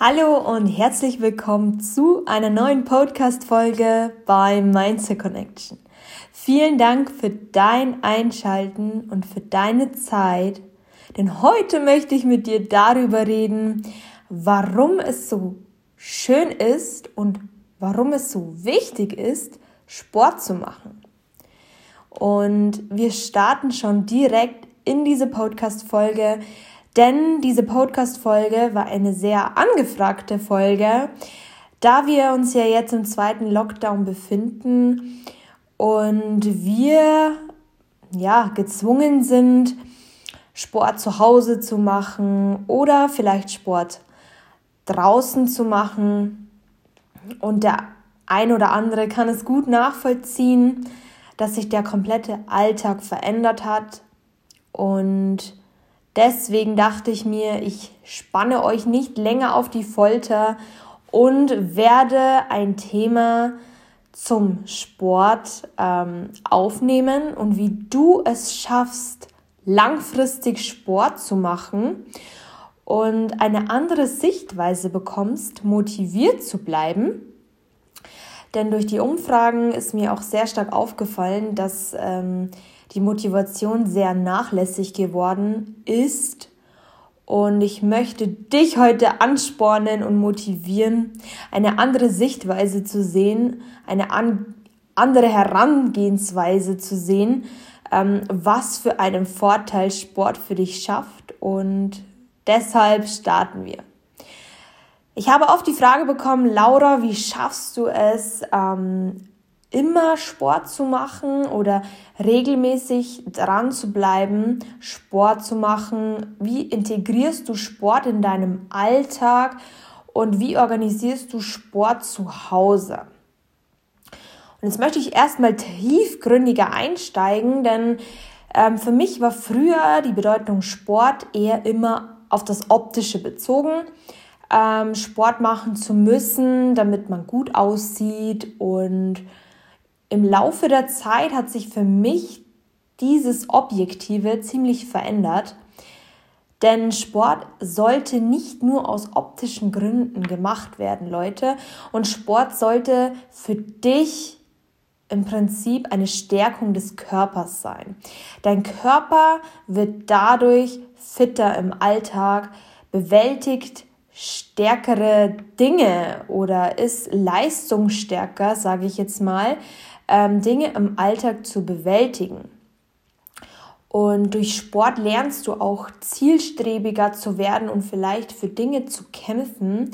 Hallo und herzlich willkommen zu einer neuen Podcast-Folge bei Mindset Connection. Vielen Dank für dein Einschalten und für deine Zeit, denn heute möchte ich mit dir darüber reden, warum es so schön ist und warum es so wichtig ist, Sport zu machen. Und wir starten schon direkt in diese Podcast-Folge, denn diese Podcast-Folge war eine sehr angefragte Folge, da wir uns ja jetzt im zweiten Lockdown befinden und wir ja gezwungen sind, Sport zu Hause zu machen oder vielleicht Sport draußen zu machen. Und der ein oder andere kann es gut nachvollziehen, dass sich der komplette Alltag verändert hat. Und deswegen dachte ich mir, ich spanne euch nicht länger auf die Folter und werde ein Thema zum Sport ähm, aufnehmen und wie du es schaffst, langfristig Sport zu machen und eine andere Sichtweise bekommst, motiviert zu bleiben. Denn durch die Umfragen ist mir auch sehr stark aufgefallen, dass ähm, die Motivation sehr nachlässig geworden ist. Und ich möchte dich heute anspornen und motivieren, eine andere Sichtweise zu sehen, eine an andere Herangehensweise zu sehen, ähm, was für einen Vorteil Sport für dich schafft und Deshalb starten wir. Ich habe oft die Frage bekommen, Laura, wie schaffst du es, ähm, immer Sport zu machen oder regelmäßig dran zu bleiben, Sport zu machen? Wie integrierst du Sport in deinem Alltag und wie organisierst du Sport zu Hause? Und jetzt möchte ich erstmal tiefgründiger einsteigen, denn ähm, für mich war früher die Bedeutung Sport eher immer auf das Optische bezogen. Ähm, Sport machen zu müssen, damit man gut aussieht. Und im Laufe der Zeit hat sich für mich dieses Objektive ziemlich verändert. Denn Sport sollte nicht nur aus optischen Gründen gemacht werden, Leute. Und Sport sollte für dich im Prinzip eine Stärkung des Körpers sein. Dein Körper wird dadurch fitter im Alltag, bewältigt stärkere Dinge oder ist leistungsstärker, sage ich jetzt mal, ähm, Dinge im Alltag zu bewältigen. Und durch Sport lernst du auch zielstrebiger zu werden und vielleicht für Dinge zu kämpfen,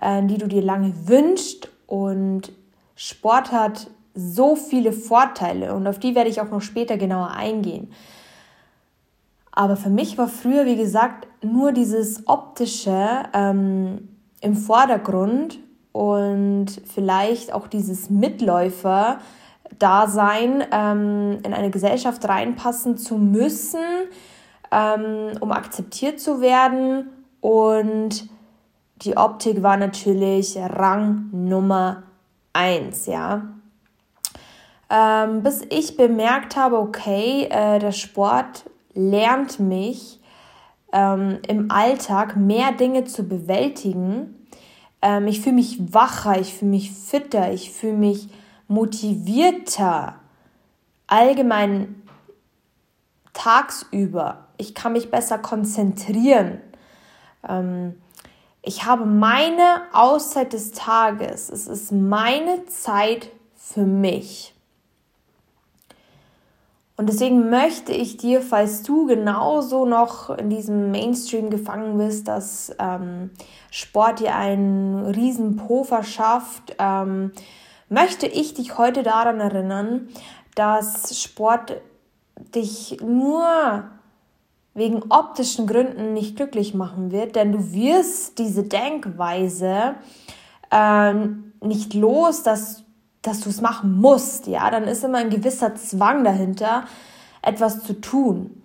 äh, die du dir lange wünschst. Und Sport hat so viele Vorteile und auf die werde ich auch noch später genauer eingehen. Aber für mich war früher, wie gesagt, nur dieses optische ähm, im Vordergrund und vielleicht auch dieses Mitläufer-Dasein ähm, in eine Gesellschaft reinpassen zu müssen, ähm, um akzeptiert zu werden. Und die Optik war natürlich Rang Nummer eins, ja. Ähm, bis ich bemerkt habe, okay, äh, der Sport lernt mich ähm, im Alltag mehr Dinge zu bewältigen. Ähm, ich fühle mich wacher, ich fühle mich fitter, ich fühle mich motivierter. Allgemein tagsüber. Ich kann mich besser konzentrieren. Ähm, ich habe meine Auszeit des Tages. Es ist meine Zeit für mich. Und deswegen möchte ich dir, falls du genauso noch in diesem Mainstream gefangen bist, dass ähm, Sport dir einen riesen Po verschafft, ähm, möchte ich dich heute daran erinnern, dass Sport dich nur wegen optischen Gründen nicht glücklich machen wird, denn du wirst diese Denkweise äh, nicht los, dass dass du es machen musst, ja, dann ist immer ein gewisser Zwang dahinter, etwas zu tun.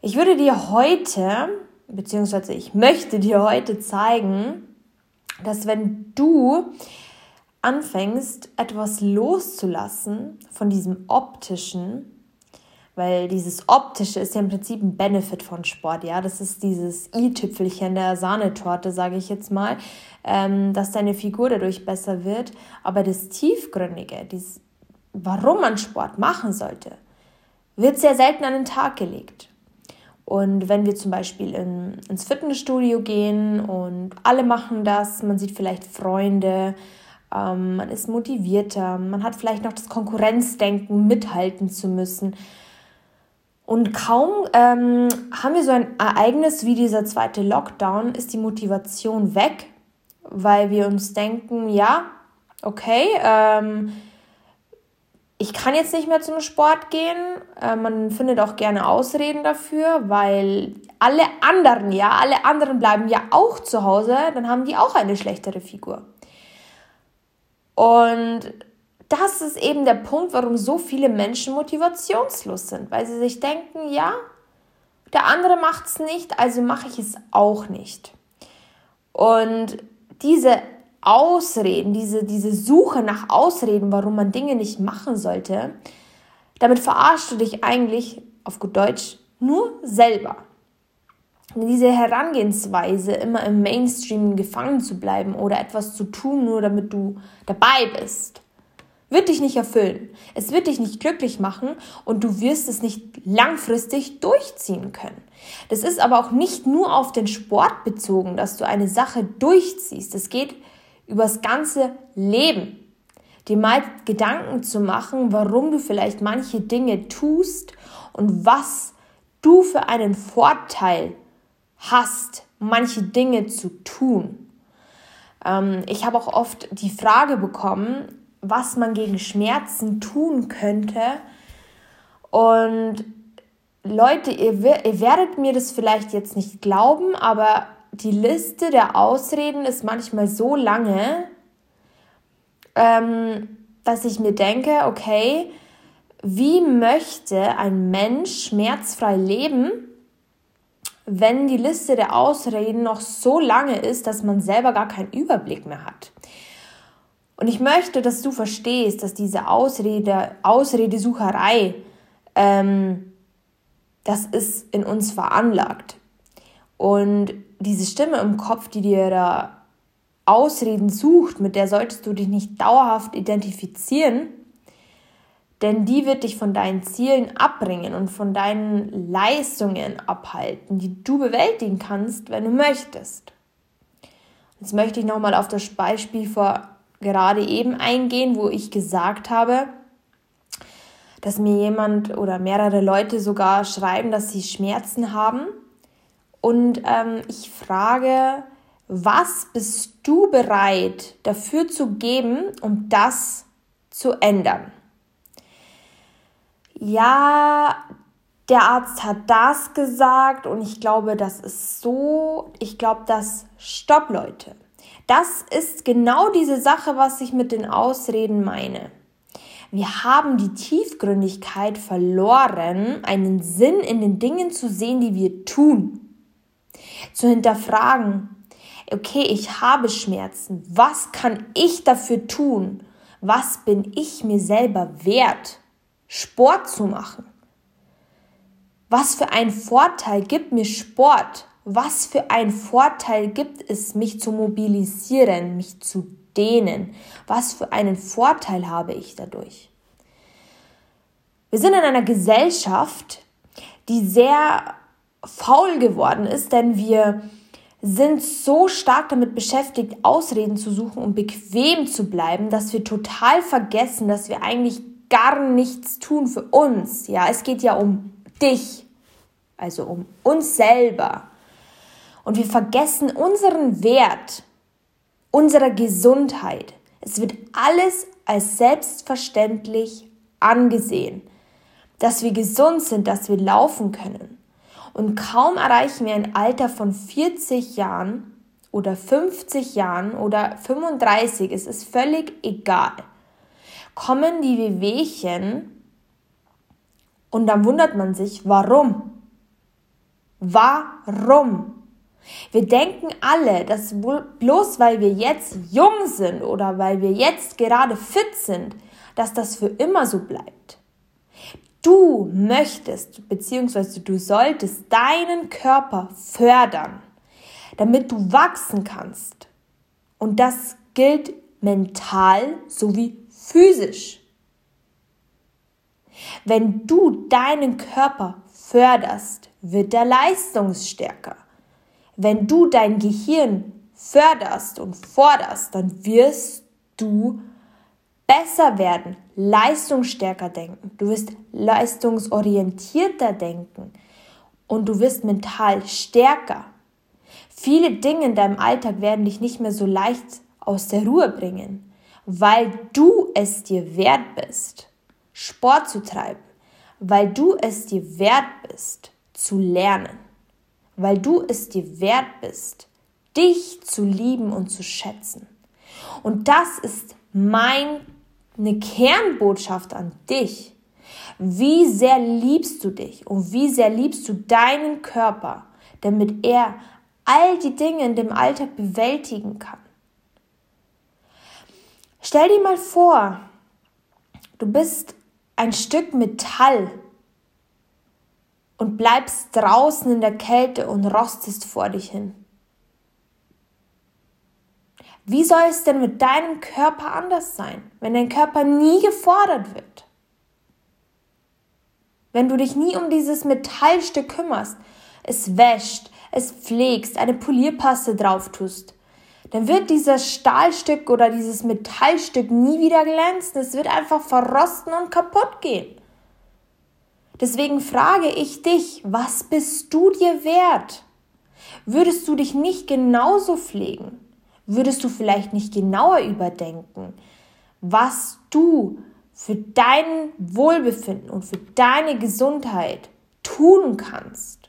Ich würde dir heute, beziehungsweise ich möchte dir heute zeigen, dass wenn du anfängst, etwas loszulassen von diesem optischen, Weil dieses Optische ist ja im Prinzip ein Benefit von Sport, ja. Das ist dieses i-Tüpfelchen der Sahnetorte, sage ich jetzt mal, ähm, dass deine Figur dadurch besser wird. Aber das Tiefgründige, dieses, warum man Sport machen sollte, wird sehr selten an den Tag gelegt. Und wenn wir zum Beispiel in, ins Fitnessstudio gehen und alle machen das, man sieht vielleicht Freunde, ähm, man ist motivierter, man hat vielleicht noch das Konkurrenzdenken, mithalten zu müssen und kaum ähm, haben wir so ein Ereignis wie dieser zweite Lockdown, ist die Motivation weg, weil wir uns denken, ja, okay, ähm, ich kann jetzt nicht mehr zum Sport gehen. Äh, man findet auch gerne Ausreden dafür, weil alle anderen, ja, alle anderen bleiben ja auch zu Hause, dann haben die auch eine schlechtere Figur. Und das ist eben der Punkt, warum so viele Menschen motivationslos sind, weil sie sich denken, ja, der andere macht es nicht, also mache ich es auch nicht. Und diese Ausreden, diese, diese Suche nach Ausreden, warum man Dinge nicht machen sollte, damit verarschst du dich eigentlich, auf gut Deutsch, nur selber. Diese Herangehensweise, immer im Mainstream gefangen zu bleiben oder etwas zu tun, nur damit du dabei bist, wird dich nicht erfüllen. Es wird dich nicht glücklich machen und du wirst es nicht langfristig durchziehen können. Das ist aber auch nicht nur auf den Sport bezogen, dass du eine Sache durchziehst. Es geht übers ganze Leben. Dir mal Gedanken zu machen, warum du vielleicht manche Dinge tust und was du für einen Vorteil hast, manche Dinge zu tun. Ähm, ich habe auch oft die Frage bekommen, was man gegen Schmerzen tun könnte. Und Leute, ihr, ihr werdet mir das vielleicht jetzt nicht glauben, aber die Liste der Ausreden ist manchmal so lange, ähm, dass ich mir denke, okay, wie möchte ein Mensch schmerzfrei leben, wenn die Liste der Ausreden noch so lange ist, dass man selber gar keinen Überblick mehr hat? Und ich möchte, dass du verstehst, dass diese Ausrede, Ausredesucherei, ähm, das ist in uns veranlagt. Und diese Stimme im Kopf, die dir da Ausreden sucht, mit der solltest du dich nicht dauerhaft identifizieren, denn die wird dich von deinen Zielen abbringen und von deinen Leistungen abhalten, die du bewältigen kannst, wenn du möchtest. Jetzt möchte ich nochmal auf das Beispiel vor gerade eben eingehen, wo ich gesagt habe, dass mir jemand oder mehrere Leute sogar schreiben, dass sie Schmerzen haben. Und ähm, ich frage, was bist du bereit dafür zu geben, um das zu ändern? Ja, der Arzt hat das gesagt und ich glaube, das ist so, ich glaube, das, stopp Leute. Das ist genau diese Sache, was ich mit den Ausreden meine. Wir haben die Tiefgründigkeit verloren, einen Sinn in den Dingen zu sehen, die wir tun. Zu hinterfragen, okay, ich habe Schmerzen. Was kann ich dafür tun? Was bin ich mir selber wert? Sport zu machen. Was für einen Vorteil gibt mir Sport? was für einen Vorteil gibt es, mich zu mobilisieren, mich zu dehnen? Was für einen Vorteil habe ich dadurch? Wir sind in einer Gesellschaft, die sehr faul geworden ist, denn wir sind so stark damit beschäftigt, Ausreden zu suchen und bequem zu bleiben, dass wir total vergessen, dass wir eigentlich gar nichts tun für uns. Ja, es geht ja um dich, also um uns selber. Und wir vergessen unseren Wert, unsere Gesundheit. Es wird alles als selbstverständlich angesehen, dass wir gesund sind, dass wir laufen können. Und kaum erreichen wir ein Alter von 40 Jahren oder 50 Jahren oder 35, es ist völlig egal, kommen die Wehwehchen und dann wundert man sich, warum? Warum? Wir denken alle, dass bloß weil wir jetzt jung sind oder weil wir jetzt gerade fit sind, dass das für immer so bleibt. Du möchtest bzw. du solltest deinen Körper fördern, damit du wachsen kannst. Und das gilt mental sowie physisch. Wenn du deinen Körper förderst, wird er leistungsstärker. Wenn du dein Gehirn förderst und forderst, dann wirst du besser werden, leistungsstärker denken, du wirst leistungsorientierter denken und du wirst mental stärker. Viele Dinge in deinem Alltag werden dich nicht mehr so leicht aus der Ruhe bringen, weil du es dir wert bist, Sport zu treiben, weil du es dir wert bist, zu lernen, weil du es dir wert bist, dich zu lieben und zu schätzen. Und das ist meine Kernbotschaft an dich. Wie sehr liebst du dich und wie sehr liebst du deinen Körper, damit er all die Dinge in dem Alltag bewältigen kann. Stell dir mal vor, du bist ein Stück Metall und bleibst draußen in der Kälte und rostest vor dich hin. Wie soll es denn mit deinem Körper anders sein, wenn dein Körper nie gefordert wird? Wenn du dich nie um dieses Metallstück kümmerst, es wäscht, es pflegst, eine Polierpaste drauf tust, dann wird dieses Stahlstück oder dieses Metallstück nie wieder glänzen. Es wird einfach verrosten und kaputt gehen. Deswegen frage ich dich, was bist du dir wert? Würdest du dich nicht genauso pflegen? Würdest du vielleicht nicht genauer überdenken, was du für dein Wohlbefinden und für deine Gesundheit tun kannst?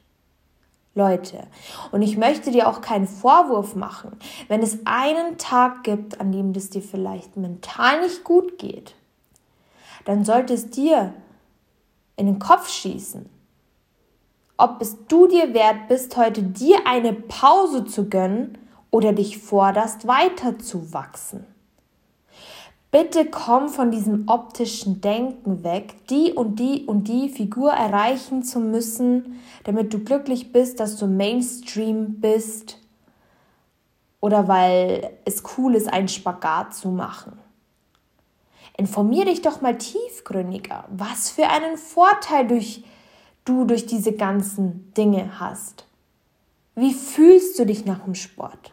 Leute. Und ich möchte dir auch keinen Vorwurf machen, wenn es einen Tag gibt, an dem es dir vielleicht mental nicht gut geht, dann sollte es dir in den Kopf schießen, ob es du dir wert bist, heute dir eine Pause zu gönnen oder dich forderst, weiterzuwachsen. Bitte komm von diesem optischen Denken weg, die und die und die Figur erreichen zu müssen, damit du glücklich bist, dass du Mainstream bist oder weil es cool ist, einen Spagat zu machen. Informier dich doch mal tiefgründiger, was für einen Vorteil durch, du durch diese ganzen Dinge hast. Wie fühlst du dich nach dem Sport?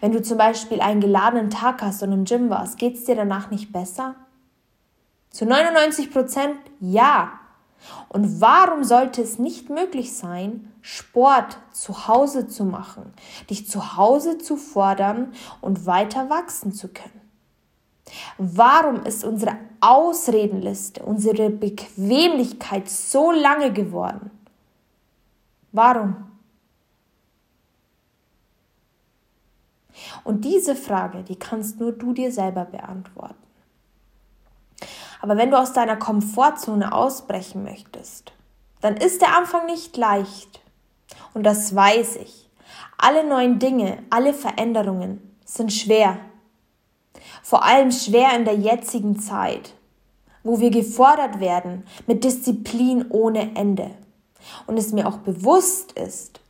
Wenn du zum Beispiel einen geladenen Tag hast und im Gym warst, geht es dir danach nicht besser? Zu 99 Prozent ja. Und warum sollte es nicht möglich sein, Sport zu Hause zu machen, dich zu Hause zu fordern und weiter wachsen zu können? Warum ist unsere Ausredenliste, unsere Bequemlichkeit so lange geworden? Warum? Und diese Frage, die kannst nur du dir selber beantworten. Aber wenn du aus deiner Komfortzone ausbrechen möchtest, dann ist der Anfang nicht leicht. Und das weiß ich. Alle neuen Dinge, alle Veränderungen sind schwer. Vor allem schwer in der jetzigen Zeit, wo wir gefordert werden mit Disziplin ohne Ende. Und es mir auch bewusst ist,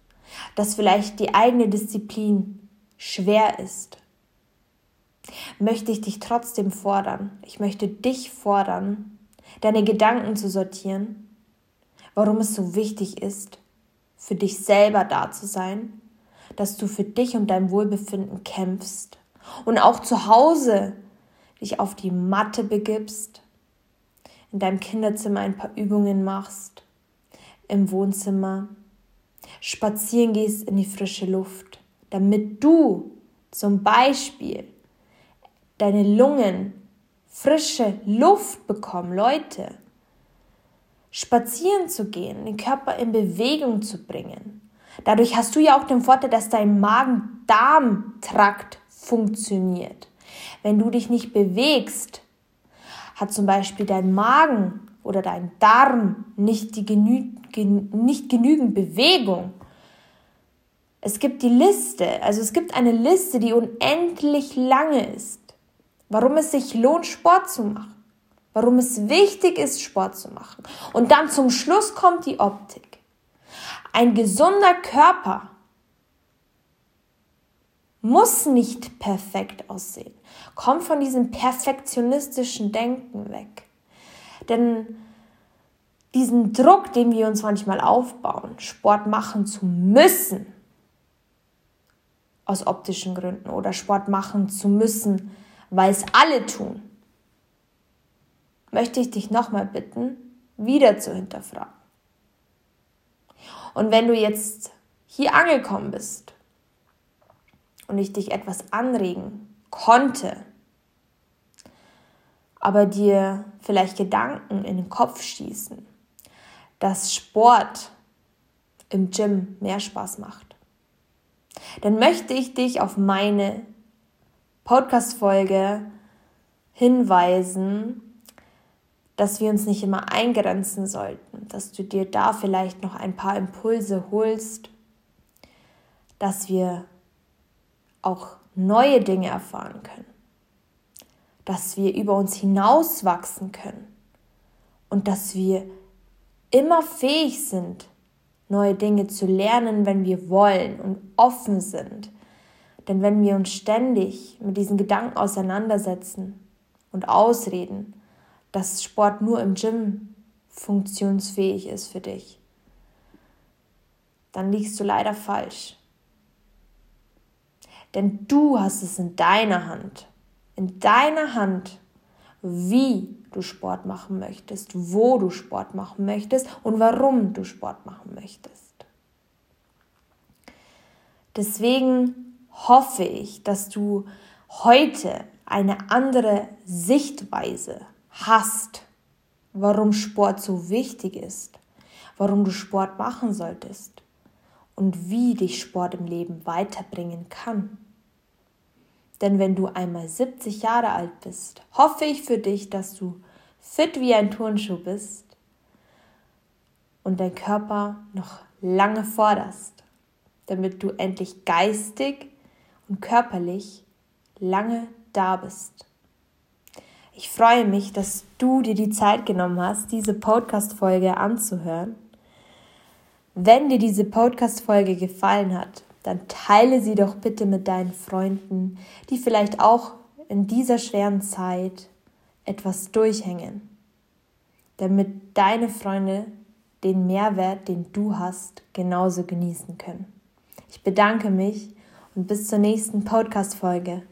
dass vielleicht die eigene Disziplin schwer ist, möchte ich dich trotzdem fordern. Ich möchte dich fordern, deine Gedanken zu sortieren, warum es so wichtig ist, für dich selber da zu sein, dass du für dich und dein Wohlbefinden kämpfst und auch zu Hause dich auf die Matte begibst, in deinem Kinderzimmer ein paar Übungen machst, im Wohnzimmer, spazieren gehst in die frische Luft damit du zum Beispiel deine Lungen frische Luft bekommen, Leute, spazieren zu gehen, den Körper in Bewegung zu bringen. Dadurch hast du ja auch den Vorteil, dass dein Magen-Darm-Trakt funktioniert. Wenn du dich nicht bewegst, hat zum Beispiel dein Magen oder dein Darm nicht, die genü nicht genügend Bewegung es gibt die Liste, also es gibt eine Liste, die unendlich lange ist, warum es sich lohnt, Sport zu machen. warum es wichtig ist, Sport zu machen. Und dann zum Schluss kommt die Optik. Ein gesunder Körper muss nicht perfekt aussehen. Komm von diesem perfektionistischen Denken weg. Denn diesen Druck, den wir uns manchmal aufbauen, Sport machen zu müssen, aus optischen Gründen oder Sport machen zu müssen, weil es alle tun, möchte ich dich nochmal bitten, wieder zu hinterfragen. Und wenn du jetzt hier angekommen bist und ich dich etwas anregen konnte, aber dir vielleicht Gedanken in den Kopf schießen, dass Sport im Gym mehr Spaß macht, dann möchte ich dich auf meine Podcast-Folge hinweisen, dass wir uns nicht immer eingrenzen sollten, dass du dir da vielleicht noch ein paar Impulse holst, dass wir auch neue Dinge erfahren können, dass wir über uns hinauswachsen können und dass wir immer fähig sind, neue Dinge zu lernen, wenn wir wollen und offen sind. Denn wenn wir uns ständig mit diesen Gedanken auseinandersetzen und ausreden, dass Sport nur im Gym funktionsfähig ist für dich, dann liegst du leider falsch. Denn du hast es in deiner Hand. In deiner Hand, wie du Sport machen möchtest, wo du Sport machen möchtest und warum du Sport machen möchtest. Deswegen hoffe ich, dass du heute eine andere Sichtweise hast, warum Sport so wichtig ist, warum du Sport machen solltest und wie dich Sport im Leben weiterbringen kann. Denn wenn du einmal 70 Jahre alt bist, hoffe ich für dich, dass du fit wie ein Turnschuh bist und dein Körper noch lange forderst, damit du endlich geistig und körperlich lange da bist. Ich freue mich, dass du dir die Zeit genommen hast, diese Podcast-Folge anzuhören. Wenn dir diese Podcast-Folge gefallen hat, dann teile sie doch bitte mit deinen Freunden, die vielleicht auch in dieser schweren Zeit etwas durchhängen, damit deine Freunde den Mehrwert, den du hast, genauso genießen können. Ich bedanke mich und bis zur nächsten Podcast-Folge.